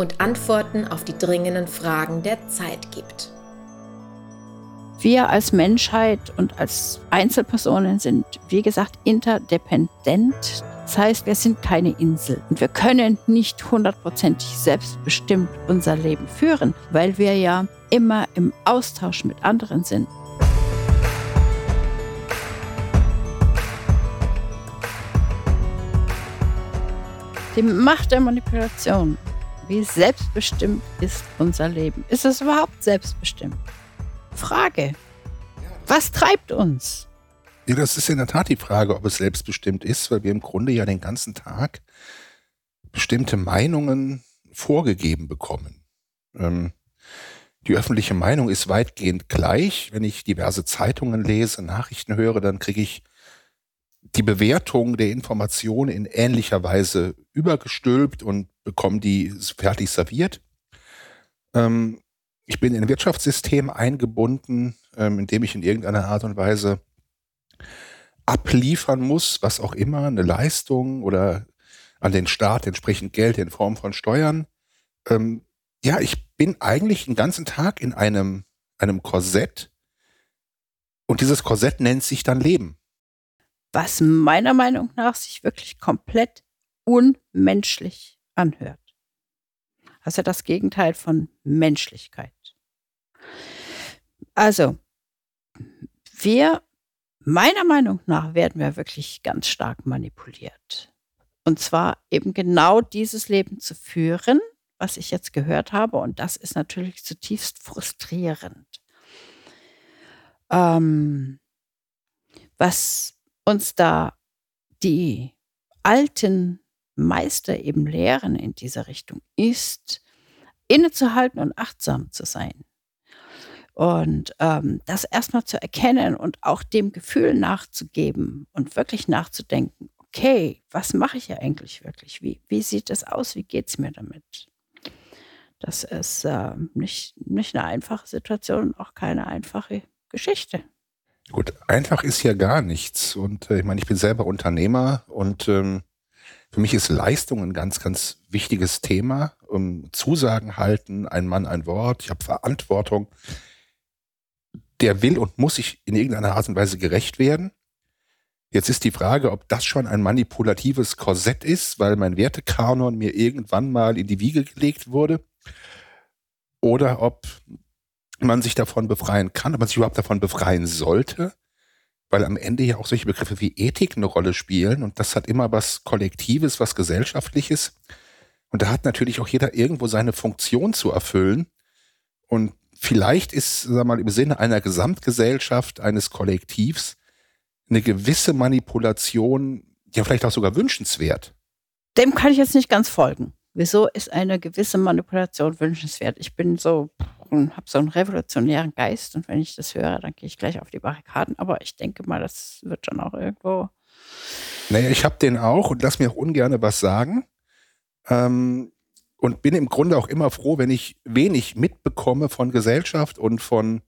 und Antworten auf die dringenden Fragen der Zeit gibt. Wir als Menschheit und als Einzelpersonen sind, wie gesagt, interdependent. Das heißt, wir sind keine Insel und wir können nicht hundertprozentig selbstbestimmt unser Leben führen, weil wir ja immer im Austausch mit anderen sind. Die Macht der Manipulation. Wie selbstbestimmt ist unser Leben? Ist es überhaupt selbstbestimmt? Frage. Was treibt uns? Ja, das ist in der Tat die Frage, ob es selbstbestimmt ist, weil wir im Grunde ja den ganzen Tag bestimmte Meinungen vorgegeben bekommen. Ähm, die öffentliche Meinung ist weitgehend gleich. Wenn ich diverse Zeitungen lese, Nachrichten höre, dann kriege ich die Bewertung der Informationen in ähnlicher Weise übergestülpt und bekomme die fertig serviert. Ähm, ich bin in ein Wirtschaftssystem eingebunden, ähm, in dem ich in irgendeiner Art und Weise abliefern muss, was auch immer, eine Leistung oder an den Staat entsprechend Geld in Form von Steuern. Ähm, ja, ich bin eigentlich den ganzen Tag in einem, einem Korsett und dieses Korsett nennt sich dann Leben. Was meiner Meinung nach sich wirklich komplett unmenschlich anhört. Also das Gegenteil von Menschlichkeit. Also, wir, meiner Meinung nach, werden wir wirklich ganz stark manipuliert. Und zwar eben genau dieses Leben zu führen, was ich jetzt gehört habe. Und das ist natürlich zutiefst frustrierend. Ähm, was uns da die alten Meister eben lehren in dieser Richtung, ist innezuhalten und achtsam zu sein. Und ähm, das erstmal zu erkennen und auch dem Gefühl nachzugeben und wirklich nachzudenken, okay, was mache ich ja eigentlich wirklich? Wie, wie sieht es aus? Wie geht es mir damit? Das ist äh, nicht, nicht eine einfache Situation, auch keine einfache Geschichte. Gut, einfach ist ja gar nichts. Und äh, ich meine, ich bin selber Unternehmer und ähm, für mich ist Leistung ein ganz, ganz wichtiges Thema. Um Zusagen halten, ein Mann, ein Wort, ich habe Verantwortung der will und muss sich in irgendeiner Art und Weise gerecht werden. Jetzt ist die Frage, ob das schon ein manipulatives Korsett ist, weil mein Wertekanon mir irgendwann mal in die Wiege gelegt wurde. Oder ob man sich davon befreien kann, ob man sich überhaupt davon befreien sollte, weil am Ende ja auch solche Begriffe wie Ethik eine Rolle spielen und das hat immer was Kollektives, was Gesellschaftliches. Und da hat natürlich auch jeder irgendwo seine Funktion zu erfüllen. Und vielleicht ist, sag mal, im Sinne einer Gesamtgesellschaft, eines Kollektivs, eine gewisse Manipulation ja vielleicht auch sogar wünschenswert. Dem kann ich jetzt nicht ganz folgen. Wieso ist eine gewisse Manipulation wünschenswert? Ich bin so, habe so einen revolutionären Geist und wenn ich das höre, dann gehe ich gleich auf die Barrikaden. Aber ich denke mal, das wird schon auch irgendwo. Naja, ich habe den auch und lass mir auch ungern was sagen. Ähm, und bin im Grunde auch immer froh, wenn ich wenig mitbekomme von Gesellschaft und von,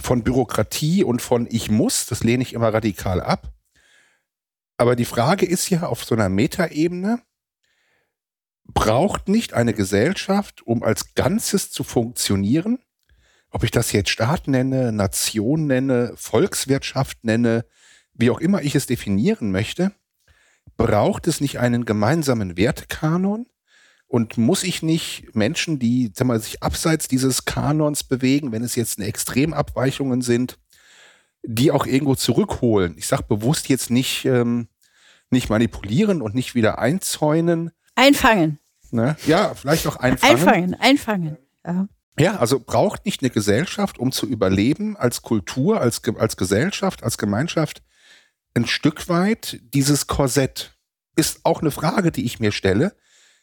von Bürokratie und von ich muss. Das lehne ich immer radikal ab. Aber die Frage ist ja auf so einer Metaebene, braucht nicht eine Gesellschaft, um als Ganzes zu funktionieren, ob ich das jetzt Staat nenne, Nation nenne, Volkswirtschaft nenne, wie auch immer ich es definieren möchte, braucht es nicht einen gemeinsamen Wertekanon, und muss ich nicht Menschen, die sag mal, sich abseits dieses Kanons bewegen, wenn es jetzt eine Extremabweichungen sind, die auch irgendwo zurückholen? Ich sage bewusst jetzt nicht, ähm, nicht manipulieren und nicht wieder einzäunen. Einfangen. Ne? Ja, vielleicht auch einfangen. Einfangen, einfangen. Ja. ja, also braucht nicht eine Gesellschaft, um zu überleben, als Kultur, als, als Gesellschaft, als Gemeinschaft, ein Stück weit dieses Korsett. Ist auch eine Frage, die ich mir stelle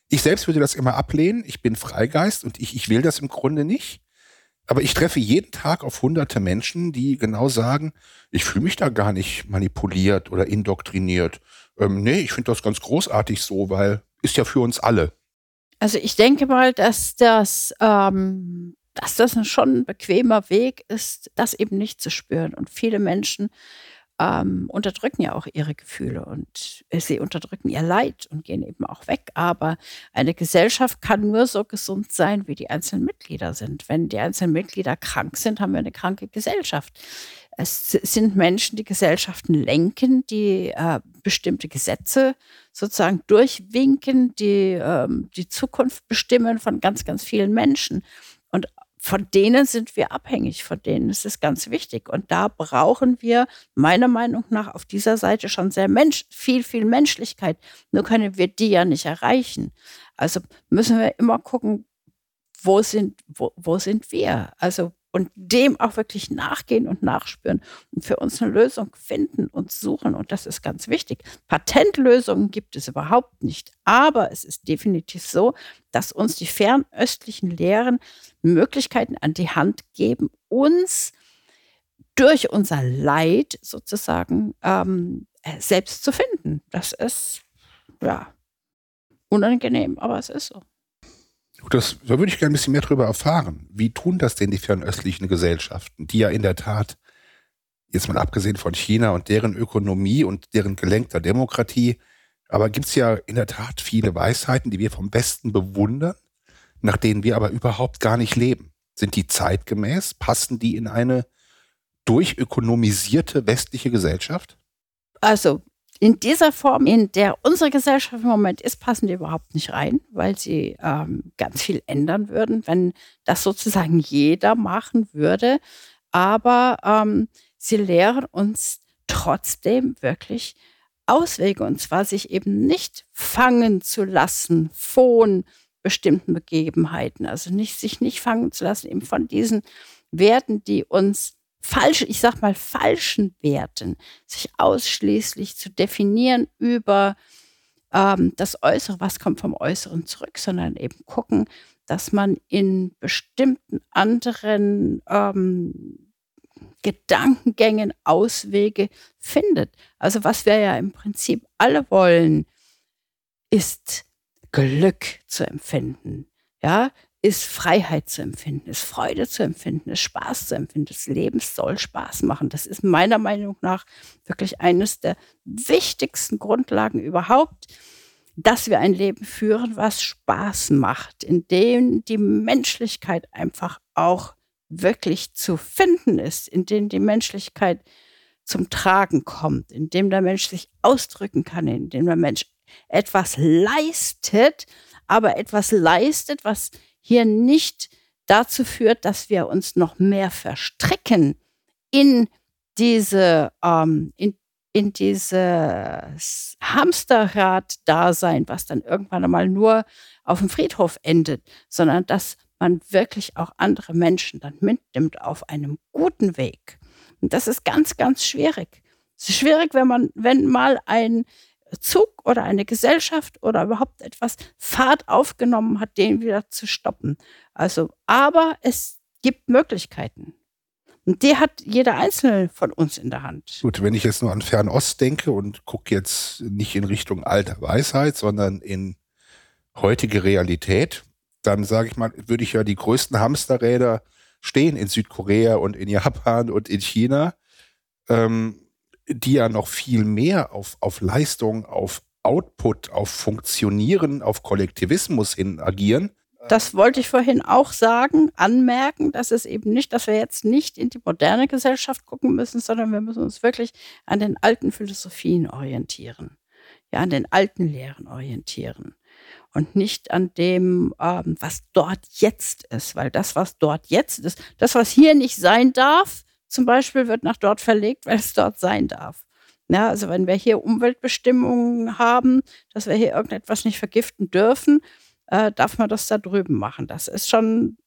Ich selbst würde das immer ablehnen. Ich bin Freigeist und ich, ich will das im Grunde nicht. Aber ich treffe jeden Tag auf hunderte Menschen, die genau sagen, ich fühle mich da gar nicht manipuliert oder indoktriniert. Ähm, nee, ich finde das ganz großartig so, weil ist ja für uns alle. Also ich denke mal, dass das, ähm, dass das schon ein bequemer Weg ist, das eben nicht zu spüren. Und viele Menschen ähm, unterdrücken ja auch ihre Gefühle und sie unterdrücken ihr Leid und gehen eben auch weg. Aber eine Gesellschaft kann nur so gesund sein, wie die einzelnen Mitglieder sind. Wenn die einzelnen Mitglieder krank sind, haben wir eine kranke Gesellschaft. Es sind Menschen, die Gesellschaften lenken, die äh, bestimmte Gesetze sozusagen durchwinken, die äh, die Zukunft bestimmen von ganz, ganz vielen Menschen. Von denen sind wir abhängig, von denen ist es ganz wichtig. Und da brauchen wir meiner Meinung nach auf dieser Seite schon sehr Mensch, viel, viel Menschlichkeit. Nur können wir die ja nicht erreichen. Also müssen wir immer gucken, wo sind, wo, wo sind wir? Also und dem auch wirklich nachgehen und nachspüren und für uns eine Lösung finden und suchen. Und das ist ganz wichtig. Patentlösungen gibt es überhaupt nicht. Aber es ist definitiv so, dass uns die fernöstlichen Lehren Möglichkeiten an die Hand geben, uns durch unser Leid sozusagen ähm, selbst zu finden. Das ist ja unangenehm, aber es ist so. Das, da würde ich gerne ein bisschen mehr darüber erfahren. Wie tun das denn die fernöstlichen Gesellschaften, die ja in der Tat, jetzt mal abgesehen von China und deren Ökonomie und deren gelenkter Demokratie, aber gibt es ja in der Tat viele Weisheiten, die wir vom Besten bewundern, nach denen wir aber überhaupt gar nicht leben. Sind die zeitgemäß? Passen die in eine durchökonomisierte westliche Gesellschaft? Also in dieser Form, in der unsere Gesellschaft im Moment ist, passen die überhaupt nicht rein, weil sie ähm, ganz viel ändern würden, wenn das sozusagen jeder machen würde. Aber ähm, sie lehren uns trotzdem wirklich Auswege und zwar sich eben nicht fangen zu lassen von bestimmten Begebenheiten, also nicht sich nicht fangen zu lassen eben von diesen Werten, die uns falsch, ich sag mal, falschen Werten, sich ausschließlich zu definieren über ähm, das Äußere, was kommt vom Äußeren zurück, sondern eben gucken, dass man in bestimmten anderen ähm, Gedankengängen Auswege findet. Also was wir ja im Prinzip alle wollen, ist Glück zu empfinden. Ja, ist Freiheit zu empfinden, ist Freude zu empfinden, ist Spaß zu empfinden. Das Leben soll Spaß machen. Das ist meiner Meinung nach wirklich eines der wichtigsten Grundlagen überhaupt, dass wir ein Leben führen, was Spaß macht, in dem die Menschlichkeit einfach auch wirklich zu finden ist, in dem die Menschlichkeit zum Tragen kommt, in dem der Mensch sich ausdrücken kann, in dem der Mensch etwas leistet, aber etwas leistet, was hier nicht dazu führt, dass wir uns noch mehr verstricken in diese, ähm, in, in dieses Hamsterrad-Dasein, was dann irgendwann einmal nur auf dem Friedhof endet, sondern dass man wirklich auch andere Menschen dann mitnimmt auf einem guten Weg. Und das ist ganz, ganz schwierig. Es ist schwierig, wenn man, wenn mal ein Zug oder eine Gesellschaft oder überhaupt etwas Fahrt aufgenommen hat, den wieder zu stoppen. Also, aber es gibt Möglichkeiten. Und die hat jeder Einzelne von uns in der Hand. Gut, wenn ich jetzt nur an Fernost denke und gucke jetzt nicht in Richtung alter Weisheit, sondern in heutige Realität, dann sage ich mal, würde ich ja die größten Hamsterräder stehen in Südkorea und in Japan und in China. Ähm, die ja noch viel mehr auf, auf Leistung, auf Output, auf Funktionieren, auf Kollektivismus hin agieren. Das wollte ich vorhin auch sagen, anmerken, dass es eben nicht, dass wir jetzt nicht in die moderne Gesellschaft gucken müssen, sondern wir müssen uns wirklich an den alten Philosophien orientieren, ja, an den alten Lehren orientieren und nicht an dem, ähm, was dort jetzt ist, weil das, was dort jetzt ist, das, was hier nicht sein darf, zum Beispiel wird nach dort verlegt, weil es dort sein darf. Ja, also wenn wir hier Umweltbestimmungen haben, dass wir hier irgendetwas nicht vergiften dürfen, äh, darf man das da drüben machen. Das ist schon,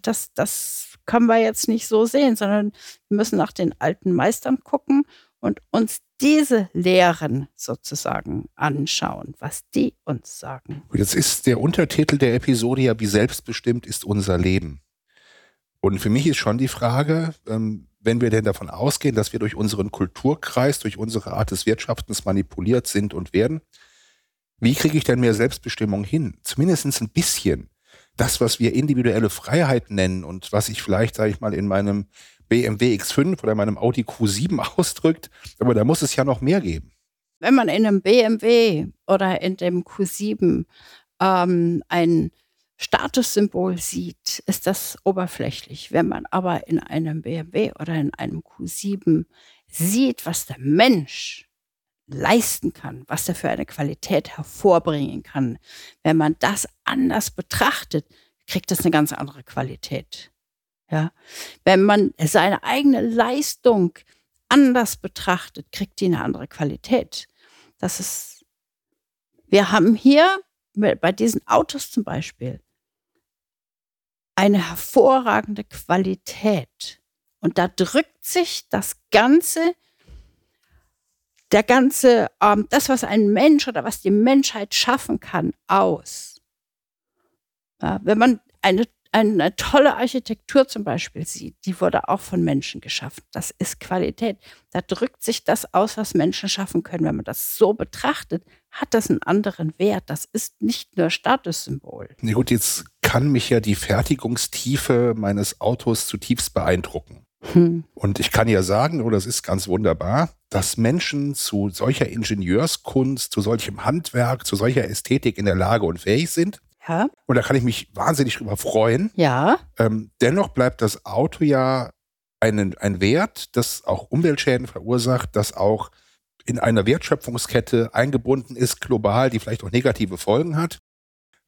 das, das können wir jetzt nicht so sehen, sondern wir müssen nach den alten Meistern gucken und uns diese Lehren sozusagen anschauen, was die uns sagen. Jetzt ist der Untertitel der Episode ja, wie selbstbestimmt ist unser Leben. Und für mich ist schon die Frage, ähm, wenn wir denn davon ausgehen, dass wir durch unseren Kulturkreis, durch unsere Art des Wirtschaftens manipuliert sind und werden, wie kriege ich denn mehr Selbstbestimmung hin? Zumindest ein bisschen. Das, was wir individuelle Freiheit nennen und was ich vielleicht, sage ich mal, in meinem BMW X5 oder meinem Audi Q7 ausdrückt, aber da muss es ja noch mehr geben. Wenn man in einem BMW oder in dem Q7 ähm, ein Statussymbol sieht, ist das oberflächlich. Wenn man aber in einem BMW oder in einem Q7 sieht, was der Mensch leisten kann, was er für eine Qualität hervorbringen kann, wenn man das anders betrachtet, kriegt das eine ganz andere Qualität. Ja, wenn man seine eigene Leistung anders betrachtet, kriegt die eine andere Qualität. Das ist, wir haben hier bei diesen Autos zum Beispiel eine hervorragende Qualität. Und da drückt sich das Ganze, der ganze, ähm, das, was ein Mensch oder was die Menschheit schaffen kann, aus. Ja, wenn man eine, eine tolle Architektur zum Beispiel sieht, die wurde auch von Menschen geschaffen. Das ist Qualität. Da drückt sich das aus, was Menschen schaffen können. Wenn man das so betrachtet, hat das einen anderen Wert. Das ist nicht nur Statussymbol. Na gut, jetzt kann mich ja die Fertigungstiefe meines Autos zutiefst beeindrucken. Hm. Und ich kann ja sagen, oder oh, das ist ganz wunderbar, dass Menschen zu solcher Ingenieurskunst, zu solchem Handwerk, zu solcher Ästhetik in der Lage und fähig sind. Ja. Und da kann ich mich wahnsinnig drüber freuen. Ja. Ähm, dennoch bleibt das Auto ja einen, ein Wert, das auch Umweltschäden verursacht, das auch in einer Wertschöpfungskette eingebunden ist, global, die vielleicht auch negative Folgen hat,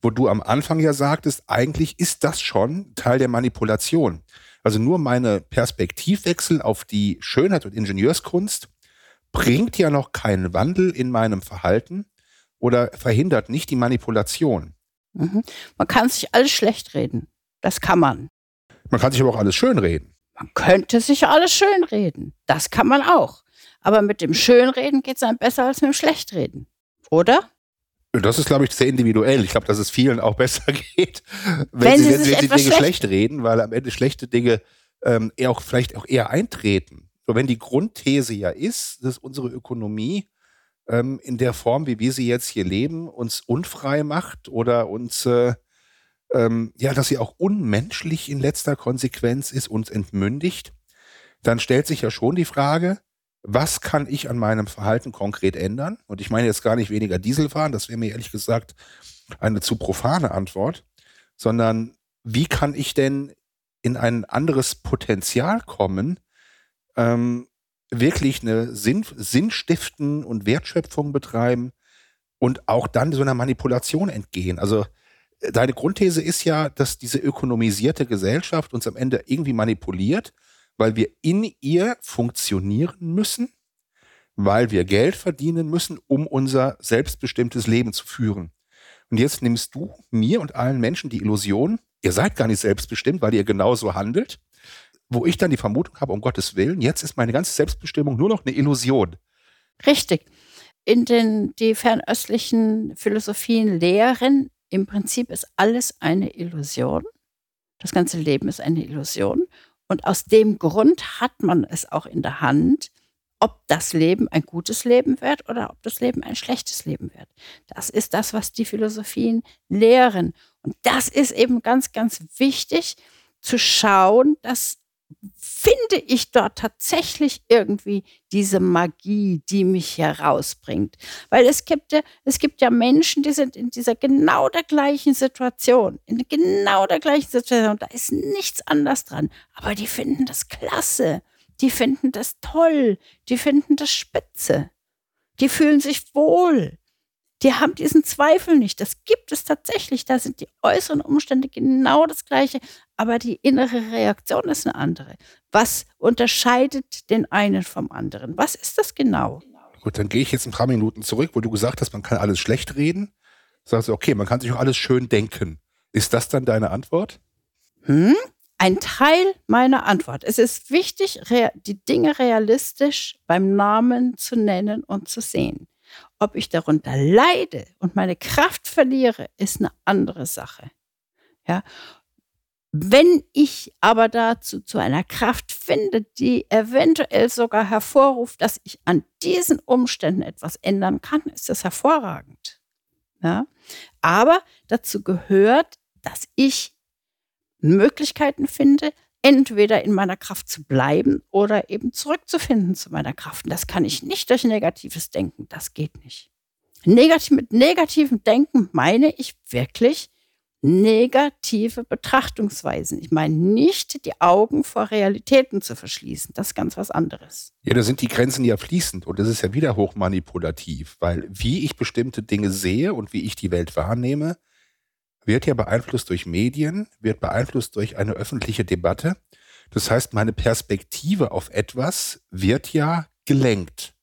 wo du am Anfang ja sagtest, eigentlich ist das schon Teil der Manipulation. Also nur meine Perspektivwechsel auf die Schönheit und Ingenieurskunst bringt ja noch keinen Wandel in meinem Verhalten oder verhindert nicht die Manipulation. Mhm. Man kann sich alles schlecht reden. Das kann man. Man kann sich aber auch alles schön reden. Man könnte sich alles schön reden. Das kann man auch. Aber mit dem Schönreden geht es einem besser als mit dem Schlechtreden. Oder? Das ist, glaube ich, sehr individuell. Ich glaube, dass es vielen auch besser geht, wenn, wenn sie, wenn wenn sie Dinge schlecht reden, weil am Ende schlechte Dinge ähm, eher auch vielleicht auch eher eintreten. So, wenn die Grundthese ja ist, dass unsere Ökonomie ähm, in der Form, wie wir sie jetzt hier leben, uns unfrei macht oder uns äh, ähm, ja, dass sie auch unmenschlich in letzter Konsequenz ist, uns entmündigt, dann stellt sich ja schon die Frage, was kann ich an meinem Verhalten konkret ändern? Und ich meine jetzt gar nicht weniger Diesel fahren, das wäre mir ehrlich gesagt eine zu profane Antwort, sondern wie kann ich denn in ein anderes Potenzial kommen, ähm, wirklich eine Sinn, Sinnstiften und Wertschöpfung betreiben und auch dann so einer Manipulation entgehen. Also äh, deine Grundthese ist ja, dass diese ökonomisierte Gesellschaft uns am Ende irgendwie manipuliert weil wir in ihr funktionieren müssen, weil wir Geld verdienen müssen, um unser selbstbestimmtes Leben zu führen. Und jetzt nimmst du mir und allen Menschen die Illusion, ihr seid gar nicht selbstbestimmt, weil ihr genauso handelt, wo ich dann die Vermutung habe, um Gottes Willen, jetzt ist meine ganze Selbstbestimmung nur noch eine Illusion. Richtig. In den die fernöstlichen Philosophien lehren, im Prinzip ist alles eine Illusion. Das ganze Leben ist eine Illusion. Und aus dem Grund hat man es auch in der Hand, ob das Leben ein gutes Leben wird oder ob das Leben ein schlechtes Leben wird. Das ist das, was die Philosophien lehren. Und das ist eben ganz, ganz wichtig zu schauen, dass finde ich dort tatsächlich irgendwie diese Magie, die mich herausbringt. Weil es gibt ja, es gibt ja Menschen, die sind in dieser genau der gleichen Situation, in genau der gleichen Situation, da ist nichts anders dran, aber die finden das klasse, die finden das toll, die finden das spitze, die fühlen sich wohl, die haben diesen Zweifel nicht. Das gibt es tatsächlich. Da sind die äußeren Umstände genau das gleiche, aber die innere Reaktion ist eine andere. Was unterscheidet den einen vom anderen? Was ist das genau? Gut, dann gehe ich jetzt ein paar Minuten zurück, wo du gesagt hast, man kann alles schlecht reden. Sagst du, okay, man kann sich auch alles schön denken. Ist das dann deine Antwort? Hm? ein Teil meiner Antwort. Es ist wichtig, die Dinge realistisch beim Namen zu nennen und zu sehen. Ob ich darunter leide und meine Kraft verliere, ist eine andere Sache. Ja. Wenn ich aber dazu zu einer Kraft finde, die eventuell sogar hervorruft, dass ich an diesen Umständen etwas ändern kann, ist das hervorragend. Ja. Aber dazu gehört, dass ich Möglichkeiten finde, entweder in meiner Kraft zu bleiben oder eben zurückzufinden zu meiner Kraft. Und das kann ich nicht durch negatives Denken. Das geht nicht. Negativ, mit negativem Denken meine ich wirklich negative Betrachtungsweisen. Ich meine nicht die Augen vor Realitäten zu verschließen. Das ist ganz was anderes. Ja, da sind die Grenzen ja fließend und das ist ja wieder hochmanipulativ, weil wie ich bestimmte Dinge sehe und wie ich die Welt wahrnehme, wird ja beeinflusst durch Medien, wird beeinflusst durch eine öffentliche Debatte. Das heißt, meine Perspektive auf etwas wird ja gelenkt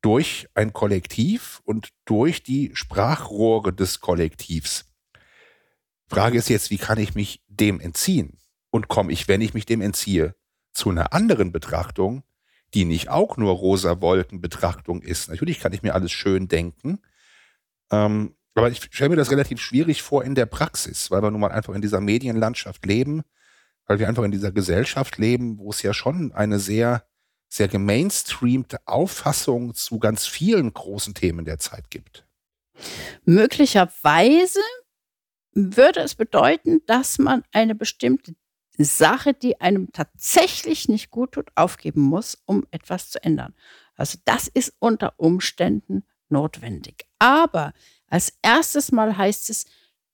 durch ein Kollektiv und durch die Sprachrohre des Kollektivs. Frage ist jetzt, wie kann ich mich dem entziehen? Und komme ich, wenn ich mich dem entziehe, zu einer anderen Betrachtung, die nicht auch nur rosa Wolken-Betrachtung ist? Natürlich kann ich mir alles schön denken, ähm, aber ich stelle mir das relativ schwierig vor in der Praxis, weil wir nun mal einfach in dieser Medienlandschaft leben, weil wir einfach in dieser Gesellschaft leben, wo es ja schon eine sehr, sehr gemainstreamte Auffassung zu ganz vielen großen Themen der Zeit gibt. Möglicherweise würde es bedeuten, dass man eine bestimmte Sache, die einem tatsächlich nicht gut tut, aufgeben muss, um etwas zu ändern. Also das ist unter Umständen notwendig. Aber als erstes Mal heißt es,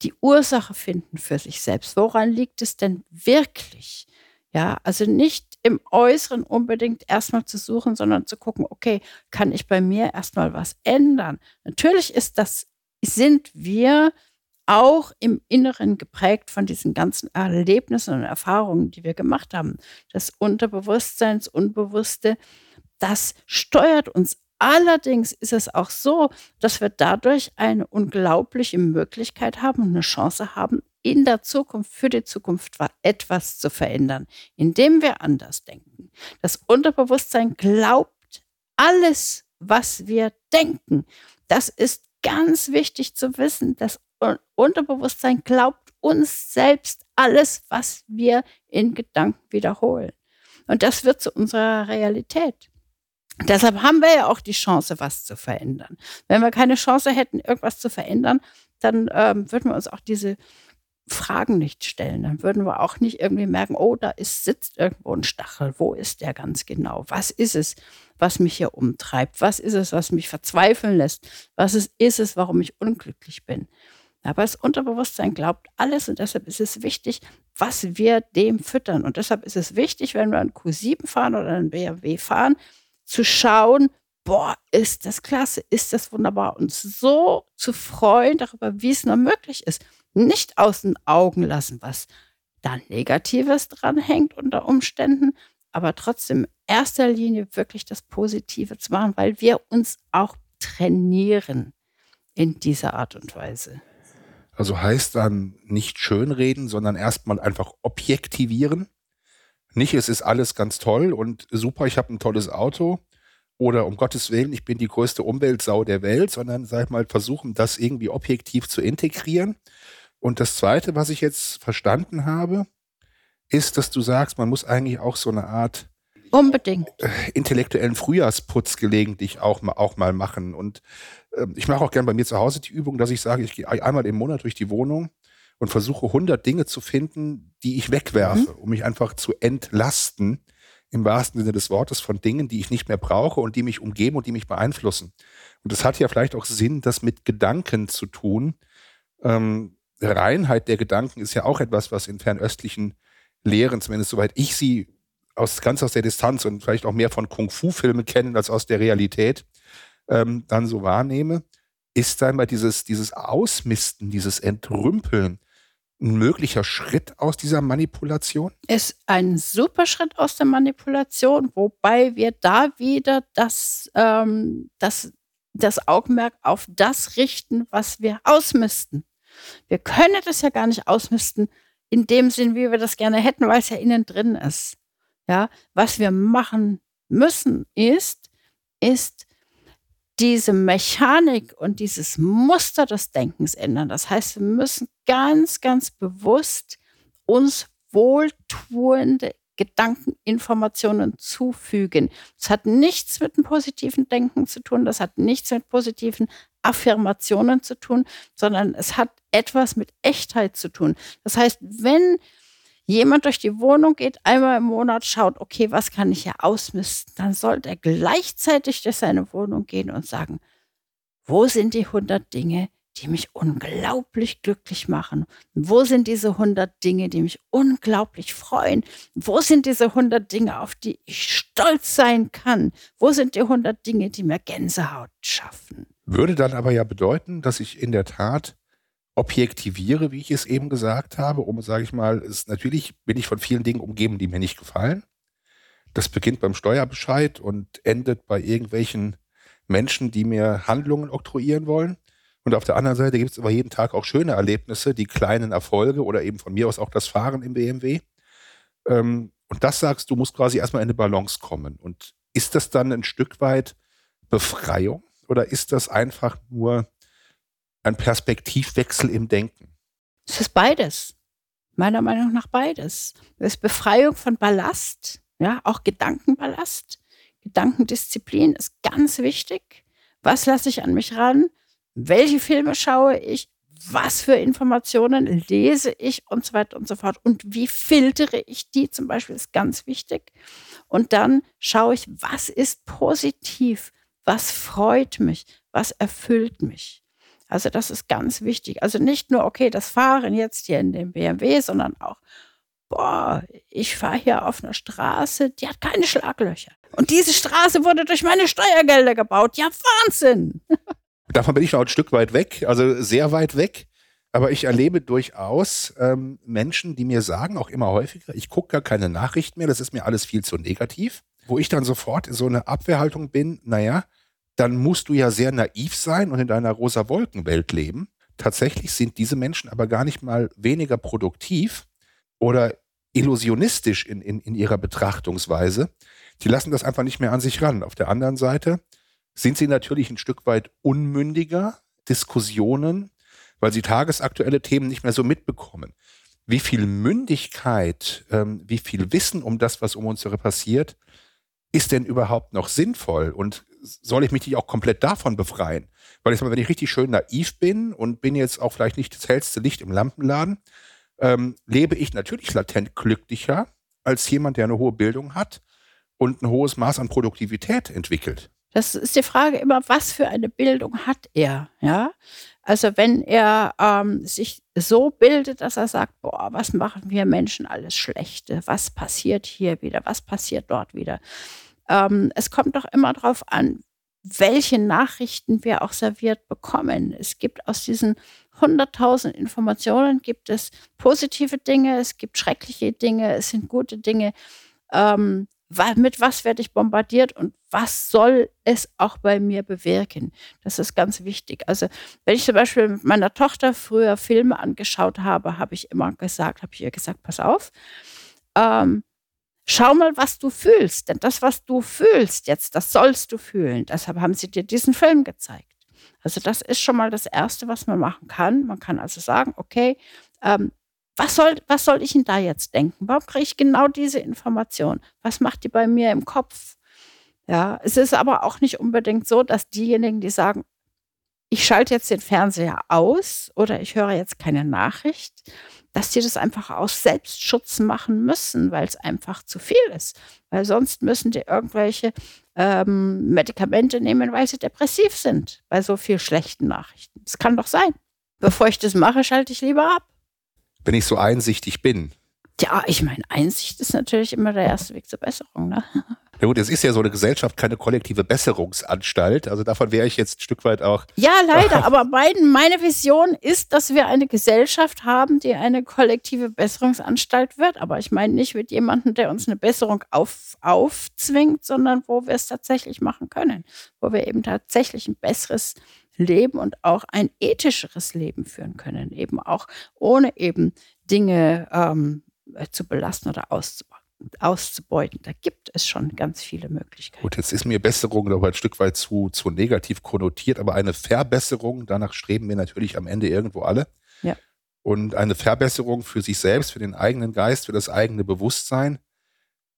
die Ursache finden für sich selbst. Woran liegt es denn wirklich? Ja, also nicht im Äußeren unbedingt erstmal zu suchen, sondern zu gucken, okay, kann ich bei mir erstmal was ändern? Natürlich ist das, sind wir auch im Inneren geprägt von diesen ganzen Erlebnissen und Erfahrungen, die wir gemacht haben. Das Unterbewusstsein, das Unbewusste, das steuert uns Allerdings ist es auch so, dass wir dadurch eine unglaubliche Möglichkeit haben und eine Chance haben, in der Zukunft, für die Zukunft etwas zu verändern, indem wir anders denken. Das Unterbewusstsein glaubt alles, was wir denken. Das ist ganz wichtig zu wissen. Das Unterbewusstsein glaubt uns selbst alles, was wir in Gedanken wiederholen. Und das wird zu unserer Realität. Deshalb haben wir ja auch die Chance, was zu verändern. Wenn wir keine Chance hätten, irgendwas zu verändern, dann ähm, würden wir uns auch diese Fragen nicht stellen. Dann würden wir auch nicht irgendwie merken, oh, da ist, sitzt irgendwo ein Stachel. Wo ist der ganz genau? Was ist es, was mich hier umtreibt? Was ist es, was mich verzweifeln lässt? Was ist, ist es, warum ich unglücklich bin? Aber das Unterbewusstsein glaubt alles und deshalb ist es wichtig, was wir dem füttern. Und deshalb ist es wichtig, wenn wir einen Q7 fahren oder einen BMW fahren, zu schauen, boah, ist das klasse, ist das wunderbar und so zu freuen darüber, wie es nur möglich ist. Nicht aus den Augen lassen, was da Negatives dran hängt unter Umständen, aber trotzdem in erster Linie wirklich das Positive zu machen, weil wir uns auch trainieren in dieser Art und Weise. Also heißt dann nicht schönreden, sondern erstmal einfach objektivieren nicht, es ist alles ganz toll und super, ich habe ein tolles Auto oder um Gottes Willen, ich bin die größte Umweltsau der Welt, sondern sag ich mal, versuchen, das irgendwie objektiv zu integrieren. Und das Zweite, was ich jetzt verstanden habe, ist, dass du sagst, man muss eigentlich auch so eine Art Unbedingt. Äh, intellektuellen Frühjahrsputz gelegentlich auch mal, auch mal machen. Und äh, ich mache auch gern bei mir zu Hause die Übung, dass ich sage, ich gehe einmal im Monat durch die Wohnung und versuche 100 Dinge zu finden, die ich wegwerfe, mhm. um mich einfach zu entlasten, im wahrsten Sinne des Wortes, von Dingen, die ich nicht mehr brauche und die mich umgeben und die mich beeinflussen. Und es hat ja vielleicht auch Sinn, das mit Gedanken zu tun. Ähm, Reinheit der Gedanken ist ja auch etwas, was in fernöstlichen Lehren, zumindest soweit ich sie aus, ganz aus der Distanz und vielleicht auch mehr von Kung-Fu-Filmen kennen als aus der Realität, ähm, dann so wahrnehme, ist einmal dieses, dieses Ausmisten, dieses Entrümpeln ein möglicher Schritt aus dieser Manipulation? Ist ein super Schritt aus der Manipulation, wobei wir da wieder das, ähm, das, das Augenmerk auf das richten, was wir ausmisten. Wir können das ja gar nicht ausmisten, in dem Sinn, wie wir das gerne hätten, weil es ja innen drin ist. Ja, was wir machen müssen ist, ist diese Mechanik und dieses Muster des Denkens ändern. Das heißt, wir müssen ganz, ganz bewusst uns wohltuende Gedankeninformationen zufügen. Das hat nichts mit dem positiven Denken zu tun, das hat nichts mit positiven Affirmationen zu tun, sondern es hat etwas mit Echtheit zu tun. Das heißt, wenn jemand durch die Wohnung geht, einmal im Monat schaut, okay, was kann ich hier ausmisten, dann sollte er gleichzeitig durch seine Wohnung gehen und sagen, wo sind die 100 Dinge, die mich unglaublich glücklich machen? Wo sind diese 100 Dinge, die mich unglaublich freuen? Wo sind diese 100 Dinge, auf die ich stolz sein kann? Wo sind die 100 Dinge, die mir Gänsehaut schaffen? Würde dann aber ja bedeuten, dass ich in der Tat objektiviere, wie ich es eben gesagt habe, um, sage ich mal, ist, natürlich bin ich von vielen Dingen umgeben, die mir nicht gefallen. Das beginnt beim Steuerbescheid und endet bei irgendwelchen Menschen, die mir Handlungen oktroyieren wollen. Und auf der anderen Seite gibt es aber jeden Tag auch schöne Erlebnisse, die kleinen Erfolge oder eben von mir aus auch das Fahren im BMW. Ähm, und das sagst du, musst quasi erstmal in eine Balance kommen. Und ist das dann ein Stück weit Befreiung oder ist das einfach nur ein Perspektivwechsel im Denken? Es ist beides. Meiner Meinung nach beides. Es ist Befreiung von Ballast, ja, auch Gedankenballast. Gedankendisziplin ist ganz wichtig. Was lasse ich an mich ran? welche Filme schaue ich, was für Informationen lese ich und so weiter und so fort. Und wie filtere ich die zum Beispiel ist ganz wichtig. Und dann schaue ich, was ist positiv, was freut mich, was erfüllt mich. Also das ist ganz wichtig. Also nicht nur, okay, das Fahren jetzt hier in dem BMW, sondern auch, boah, ich fahre hier auf einer Straße, die hat keine Schlaglöcher. Und diese Straße wurde durch meine Steuergelder gebaut. Ja, Wahnsinn. Davon bin ich noch ein Stück weit weg, also sehr weit weg. Aber ich erlebe durchaus ähm, Menschen, die mir sagen, auch immer häufiger, ich gucke gar keine Nachrichten mehr, das ist mir alles viel zu negativ. Wo ich dann sofort in so eine Abwehrhaltung bin, naja, dann musst du ja sehr naiv sein und in deiner rosa Wolkenwelt leben. Tatsächlich sind diese Menschen aber gar nicht mal weniger produktiv oder illusionistisch in, in, in ihrer Betrachtungsweise. Die lassen das einfach nicht mehr an sich ran. Auf der anderen Seite sind sie natürlich ein Stück weit unmündiger, Diskussionen, weil sie tagesaktuelle Themen nicht mehr so mitbekommen. Wie viel Mündigkeit, ähm, wie viel Wissen um das, was um uns passiert, ist denn überhaupt noch sinnvoll? Und soll ich mich nicht auch komplett davon befreien? Weil ich mal, wenn ich richtig schön naiv bin und bin jetzt auch vielleicht nicht das hellste Licht im Lampenladen, ähm, lebe ich natürlich latent glücklicher als jemand, der eine hohe Bildung hat und ein hohes Maß an Produktivität entwickelt. Das ist die Frage immer, was für eine Bildung hat er? Ja, also wenn er ähm, sich so bildet, dass er sagt, boah, was machen wir Menschen alles Schlechte? Was passiert hier wieder? Was passiert dort wieder? Ähm, es kommt doch immer darauf an, welche Nachrichten wir auch serviert bekommen. Es gibt aus diesen 100.000 Informationen gibt es positive Dinge, es gibt schreckliche Dinge, es sind gute Dinge. Ähm, mit was werde ich bombardiert und was soll es auch bei mir bewirken? Das ist ganz wichtig. Also, wenn ich zum Beispiel mit meiner Tochter früher Filme angeschaut habe, habe ich immer gesagt, habe ich ihr gesagt, pass auf, ähm, schau mal, was du fühlst. Denn das, was du fühlst jetzt, das sollst du fühlen. Deshalb haben sie dir diesen Film gezeigt. Also, das ist schon mal das Erste, was man machen kann. Man kann also sagen, okay, ähm, was soll, was soll ich denn da jetzt denken? Warum kriege ich genau diese Information? Was macht die bei mir im Kopf? Ja, es ist aber auch nicht unbedingt so, dass diejenigen, die sagen, ich schalte jetzt den Fernseher aus oder ich höre jetzt keine Nachricht, dass die das einfach aus Selbstschutz machen müssen, weil es einfach zu viel ist. Weil sonst müssen die irgendwelche ähm, Medikamente nehmen, weil sie depressiv sind bei so viel schlechten Nachrichten. Das kann doch sein. Bevor ich das mache, schalte ich lieber ab wenn ich so einsichtig bin. Ja, ich meine, Einsicht ist natürlich immer der erste Weg zur Besserung. Ne? Ja gut, es ist ja so eine Gesellschaft keine kollektive Besserungsanstalt. Also davon wäre ich jetzt ein Stück weit auch. Ja, leider. aber mein, meine Vision ist, dass wir eine Gesellschaft haben, die eine kollektive Besserungsanstalt wird. Aber ich meine nicht mit jemandem, der uns eine Besserung auf, aufzwingt, sondern wo wir es tatsächlich machen können. Wo wir eben tatsächlich ein besseres leben und auch ein ethischeres Leben führen können, eben auch ohne eben Dinge ähm, zu belasten oder auszubauen auszubeuten. Da gibt es schon ganz viele Möglichkeiten. Gut, jetzt ist mir Besserung aber ein Stück weit zu, zu negativ konnotiert, aber eine Verbesserung, danach streben wir natürlich am Ende irgendwo alle. Ja. Und eine Verbesserung für sich selbst, für den eigenen Geist, für das eigene Bewusstsein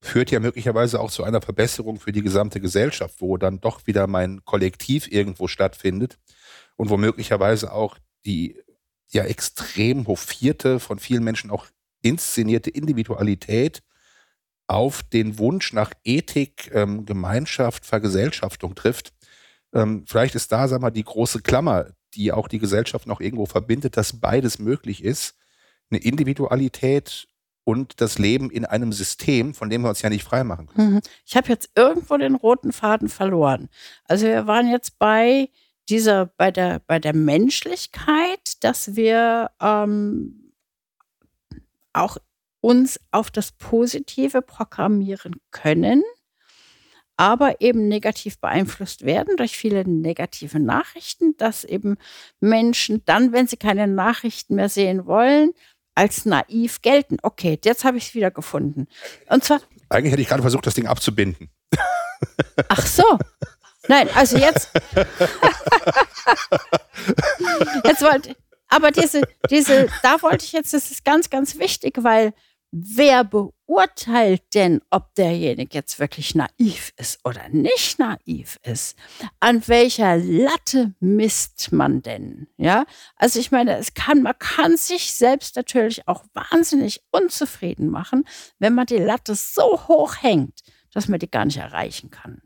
führt ja möglicherweise auch zu einer Verbesserung für die gesamte Gesellschaft, wo dann doch wieder mein Kollektiv irgendwo stattfindet und wo möglicherweise auch die ja extrem hofierte, von vielen Menschen auch inszenierte Individualität auf den Wunsch nach Ethik, ähm, Gemeinschaft, Vergesellschaftung trifft. Ähm, vielleicht ist da, sag mal, die große Klammer, die auch die Gesellschaft noch irgendwo verbindet, dass beides möglich ist. Eine Individualität und das Leben in einem System, von dem wir uns ja nicht freimachen können. Mhm. Ich habe jetzt irgendwo den roten Faden verloren. Also wir waren jetzt bei dieser, bei der, bei der Menschlichkeit, dass wir ähm, auch uns auf das Positive programmieren können, aber eben negativ beeinflusst werden durch viele negative Nachrichten, dass eben Menschen dann, wenn sie keine Nachrichten mehr sehen wollen, als naiv gelten. Okay, jetzt habe ich es wieder gefunden. Und zwar. Eigentlich hätte ich gerade versucht, das Ding abzubinden. Ach so. Nein, also jetzt. jetzt wollte. Aber diese, diese, da wollte ich jetzt, das ist ganz, ganz wichtig, weil wer beurteilt denn, ob derjenige jetzt wirklich naiv ist oder nicht naiv ist? An welcher Latte misst man denn? Ja, also ich meine, es kann, man kann sich selbst natürlich auch wahnsinnig unzufrieden machen, wenn man die Latte so hoch hängt, dass man die gar nicht erreichen kann.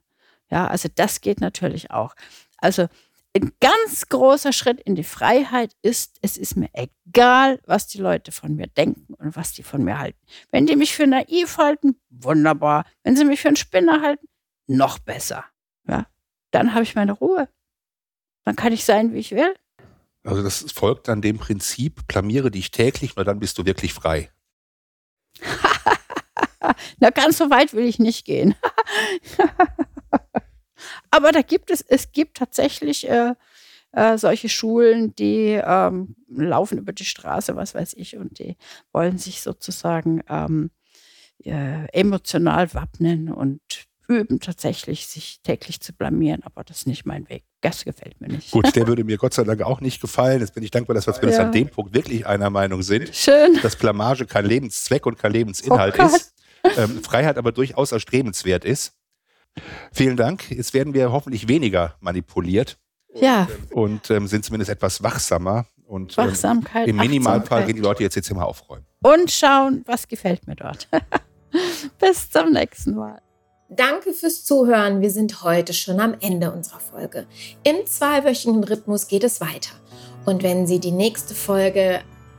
Ja, also das geht natürlich auch. Also ein ganz großer Schritt in die Freiheit ist, es ist mir egal, was die Leute von mir denken und was die von mir halten. Wenn die mich für naiv halten, wunderbar. Wenn sie mich für einen Spinner halten, noch besser. Ja, dann habe ich meine Ruhe. Dann kann ich sein, wie ich will. Also das folgt dann dem Prinzip, blamiere dich täglich, nur dann bist du wirklich frei. Na, ganz so weit will ich nicht gehen. Aber da gibt es, es gibt tatsächlich äh, äh, solche Schulen, die ähm, laufen über die Straße, was weiß ich, und die wollen sich sozusagen ähm, äh, emotional wappnen und üben tatsächlich, sich täglich zu blamieren, aber das ist nicht mein Weg. Das gefällt mir nicht. Gut, der würde mir Gott sei Dank auch nicht gefallen. Jetzt bin ich dankbar, dass wir zumindest ja. an dem Punkt wirklich einer Meinung sind. Schön. Dass Blamage kein Lebenszweck und kein Lebensinhalt oh ist. Ähm, Freiheit aber durchaus erstrebenswert ist. Vielen Dank. Jetzt werden wir hoffentlich weniger manipuliert. Ja. Und ähm, sind zumindest etwas wachsamer. Und ähm, Wachsamkeit. Ähm, Im Minimalfall gehen die Leute jetzt, jetzt immer aufräumen. Und schauen, was gefällt mir dort. Bis zum nächsten Mal. Danke fürs Zuhören. Wir sind heute schon am Ende unserer Folge. Im zweiwöchigen Rhythmus geht es weiter. Und wenn Sie die nächste Folge